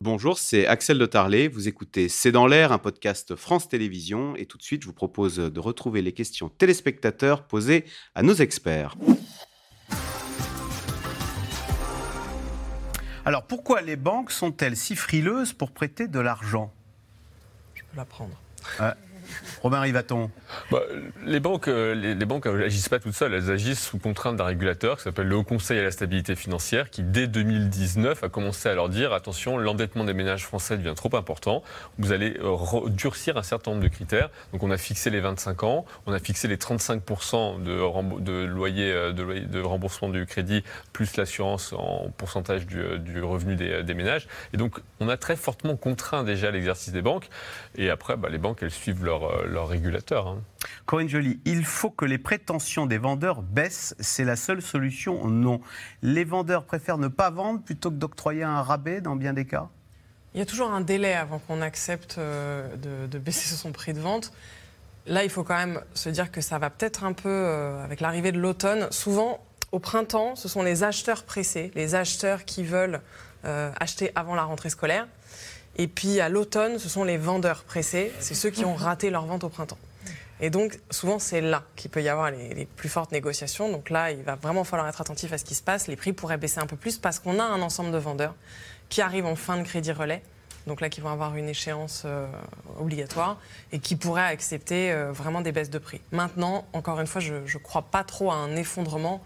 Bonjour, c'est Axel de Tarlet. Vous écoutez C'est dans l'air, un podcast France Télévisions. Et tout de suite, je vous propose de retrouver les questions téléspectateurs posées à nos experts. Alors, pourquoi les banques sont-elles si frileuses pour prêter de l'argent? Je peux la prendre. Robin Rivaton. Bah, les banques, euh, les, banques n'agissent pas toutes seules, elles agissent sous contrainte d'un régulateur qui s'appelle le Haut Conseil à la stabilité financière, qui dès 2019 a commencé à leur dire attention, l'endettement des ménages français devient trop important, vous allez euh, durcir un certain nombre de critères. Donc on a fixé les 25 ans, on a fixé les 35% de, de, loyer, euh, de, loyer, de remboursement du crédit, plus l'assurance en pourcentage du, revenu des, des, ménages. Et donc on a très fortement contraint déjà l'exercice des banques. Et après, bah, les banques, elles suivent leur, leur régulateur. Hein. Corinne Joly, il faut que les prétentions des vendeurs baissent. C'est la seule solution Non. Les vendeurs préfèrent ne pas vendre plutôt que d'octroyer un rabais dans bien des cas? Il y a toujours un délai avant qu'on accepte euh, de, de, baisser son prix de vente. Là, il faut quand même se dire que ça va peut-être un peu euh, avec l'arrivée de l'automne. Souvent, au printemps, ce sont les acheteurs pressés, les acheteurs qui veulent euh, acheter avant la rentrée scolaire. Et puis à l'automne, ce sont les vendeurs pressés, c'est ceux qui ont raté leur vente au printemps. Et donc, souvent, c'est là qu'il peut y avoir les, les, plus fortes négociations. Donc là, il va vraiment falloir être attentif à ce qui se passe. Les prix pourraient baisser un peu plus parce qu'on a un ensemble de vendeurs qui arrivent en fin de crédit relais. Donc là, qui vont avoir une échéance euh, obligatoire et qui pourraient accepter euh, vraiment des baisses de prix. Maintenant, encore une fois, je ne crois pas trop à un effondrement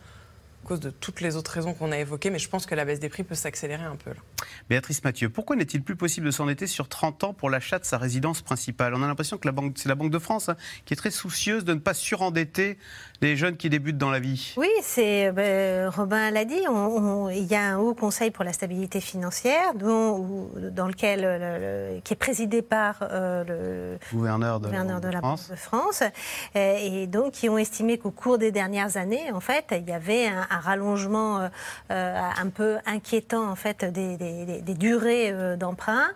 à cause de toutes les autres raisons qu'on a évoquées, mais je pense que la baisse des prix peut s'accélérer un peu. Là. Béatrice Mathieu, pourquoi n'est-il plus possible de s'endetter sur 30 ans pour l'achat de sa résidence principale? On a l'impression que c'est la Banque de France hein, qui est très soucieuse de ne pas surendetter les jeunes qui débutent dans la vie. Oui, c'est ben, Robin l'a dit, il y a un haut conseil pour la stabilité financière dont, dans lequel, le, le, qui est présidé par euh, le gouverneur de, gouverneur de la France. Banque de France, euh, et donc qui ont estimé qu'au cours des dernières années, en fait, il y avait un, un rallongement euh, un peu inquiétant en fait des, des, des, des durées euh, d'emprunt.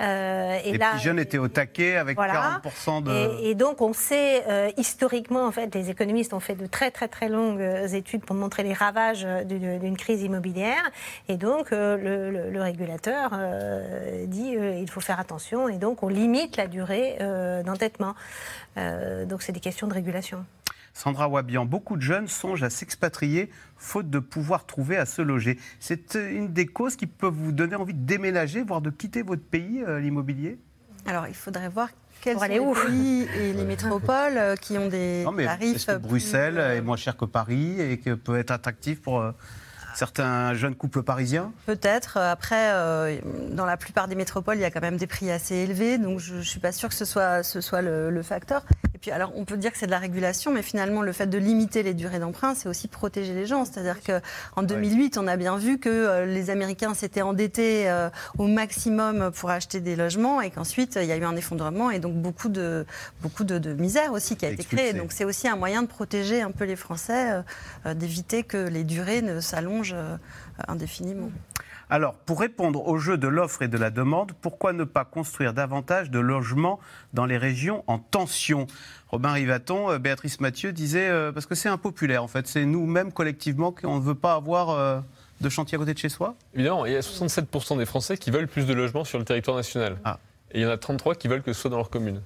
Euh, et les là, petits jeunes étaient au taquet avec voilà. 40% de. Et, et, donc on sait euh, historiquement en fait, les économistes ont fait de très très très longues études pour montrer les ravages d'une crise immobilière. Et donc le, le, le, régulateur dit il faut faire attention et donc on limite la durée d'endettement. donc c'est des questions de régulation. Sandra Wabian, beaucoup de jeunes songent à s'expatrier faute de pouvoir trouver à se loger. C'est une des causes qui peuvent vous donner envie de déménager, voire de quitter votre pays, euh, l'immobilier? Alors, il faudrait voir quels sont les pays et les métropoles euh, qui ont des non, mais tarifs. Est-ce que Bruxelles est moins cher que Paris et que peut être attractif pour euh, certains jeunes couples parisiens Peut-être. Après, euh, dans la plupart des métropoles, il y a quand même des prix assez élevés, donc je ne suis pas sûre que ce soit, ce soit le, le, facteur. Et puis, alors, on peut dire que c'est de la régulation, mais finalement, le fait de limiter les durées d'emprunt, c'est aussi protéger les gens. C'est-à-dire qu'en 2008, on a bien vu que euh, les Américains s'étaient endettés euh, au maximum pour acheter des logements et qu'ensuite, il y a eu un effondrement et donc beaucoup de, beaucoup de, de misère aussi qui a été créée. Donc, c'est aussi un moyen de protéger un peu les Français, euh, d'éviter que les durées ne s'allongent euh, indéfiniment. Alors, pour répondre au jeu de l'offre et de la demande, pourquoi ne pas construire davantage de logements dans les régions en tension? Robin Rivaton, euh, Béatrice Mathieu disait, euh, parce que c'est impopulaire en fait, c'est nous-mêmes collectivement qu'on ne veut pas avoir euh, de chantier à côté de chez soi? Évidemment, il y a 67% des Français qui veulent plus de logements sur le territoire national. Ah. Et il y en a 33 qui veulent que ce soit dans leur commune.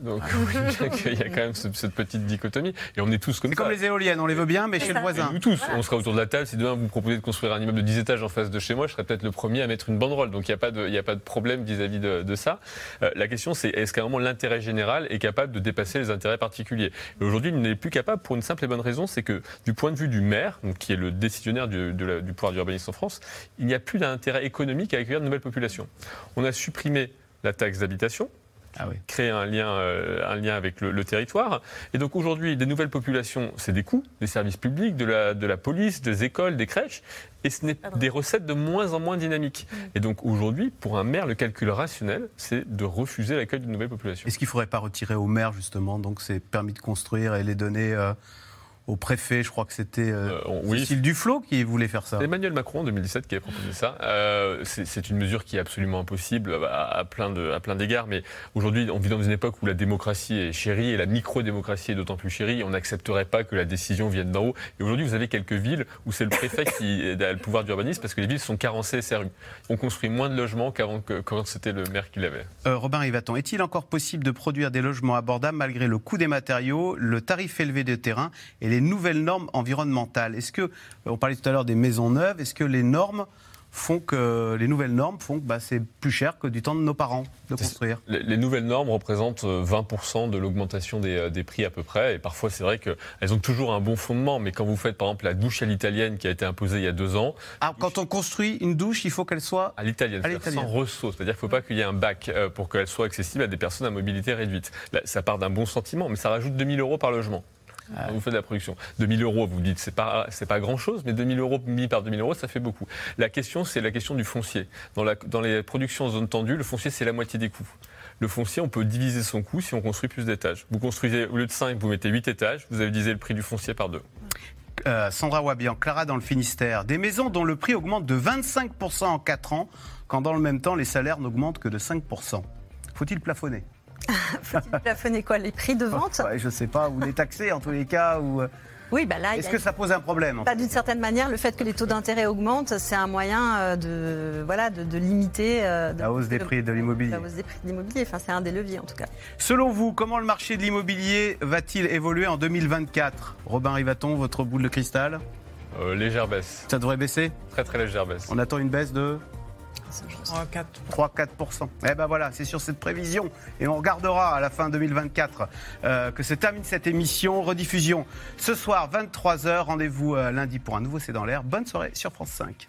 Donc il y a quand même cette petite dichotomie. Et on est tous comme ça. C'est comme les éoliennes, on les veut bien, mais chez le voisin. Et nous tous, on sera autour de la table. Si demain vous me proposez de construire un immeuble de 10 étages en face de chez moi, je serai peut-être le premier à mettre une banderole. Donc il n'y a, pas de, a pas de problème vis-à-vis -vis de, de, ça. Euh, la question, c'est est-ce qu'à un moment l'intérêt général est capable de dépasser les intérêts particuliers? Et aujourd'hui, il n'est plus capable pour une simple et bonne raison, c'est que du point de vue du maire, donc, qui est le décisionnaire du, de la, du pouvoir d'urbanisme en France, il n'y a plus d'intérêt économique à accueillir de nouvelles populations. On a supprimé la taxe d'habitation, ah oui. créer un lien, euh, un lien avec le, le, territoire. Et donc aujourd'hui, des nouvelles populations, c'est des coûts, des services publics, de la, de la police, des écoles, des crèches, et ce n'est des recettes de moins en moins dynamiques. Mmh. Et donc aujourd'hui, pour un maire, le calcul rationnel, c'est de refuser l'accueil de nouvelles populations. Est-ce qu'il ne faudrait pas retirer au maire justement donc ces permis de construire et les donner euh au préfet, je crois que c'était euh, Euh, oui. Cécile Duflot qui voulait faire ça. C'est Emmanuel Macron en 2017 qui avait proposé ça. Euh, c'est une mesure qui est absolument impossible à, à plein de- à plein d'égards. Mais aujourd'hui, on vit dans une époque où la démocratie est chérie et la micro-démocratie est d'autant plus chérie. On n'accepterait pas que la décision vienne d'en haut. Et aujourd'hui, vous avez quelques villes où c'est le préfet qui a le pouvoir d'urbanisme parce que les villes sont carencées SRU. On construit moins de logements qu'avant que quand c'était le maire qui l'avait. Euh, Robin Rivaton, est-il encore possible de produire des logements abordables malgré le coût des matériaux, le tarif élevé des terrains et les nouvelles normes environnementales Est-ce que, euh, on parlait tout à l'heure des maisons neuves, est-ce que les normes font que, les nouvelles normes font que bah, c'est plus cher que du temps de nos parents de construire? Les, les nouvelles normes représentent euh, 20% de l'augmentation des, euh, des prix à peu près. Et parfois, c'est vrai qu'elles ont toujours un bon fondement. Mais quand vous faites, par exemple, la douche à l'italienne qui a été imposée il y a deux ans, Ah, quand on construit une douche, il faut qu'elle soit à l'italienne, sans ressaut. C'est-à-dire qu'il ne faut pas qu'il y ait un bac euh, pour qu'elle soit accessible à des personnes à mobilité réduite. Là, ça part d'un bon sentiment, mais ça rajoute 2000 euros par logement. Vous faites de la production. 2000 euros, vous dites, c'est pas, c'est pas grand chose, mais 2000 euros mis par 2000 euros, ça fait beaucoup. La question, c'est la question du foncier. Dans les productions en zone tendue, le foncier, c'est la moitié des coûts. Le foncier, on peut diviser son coût si on construit plus d'étages. Vous construisez, au lieu de 5, vous mettez 8 étages, vous avez divisé le prix du foncier par deux. Euh, Sandra Wabian, Clara dans le Finistère, des maisons dont le prix augmente de 25% en 4 ans, quand dans le même temps les salaires n'augmentent que de 5%. Faut-il plafonner? Faut-il plafonner quoi Les prix de vente? Ouais, Je sais pas, ou les taxer en tous les cas, ou euh, Oui, bah là, est-ce a que ça pose un problème Bah, D'une certaine manière, le fait que les taux d'intérêt augmentent, c'est un moyen euh, de, voilà, de, de limiter euh, de- La hausse des de- prix de l'immobilier. La hausse des prix de l'immobilier, enfin, c'est un des leviers en tout cas. Selon vous, comment le marché de l'immobilier va-t-il évoluer en 2024 Robin Rivaton, votre boule de cristal, Euh, légère baisse. ça devrait baisser? Très très légère baisse. On attend une baisse de 3, 4. 3-4%. Eh ben voilà, c'est sur cette prévision. Et on regardera à la fin 2024 euh, que se termine cette émission. Rediffusion ce soir, 23h. Rendez-vous euh, lundi pour un nouveau C'est dans l'air. Bonne soirée sur France 5.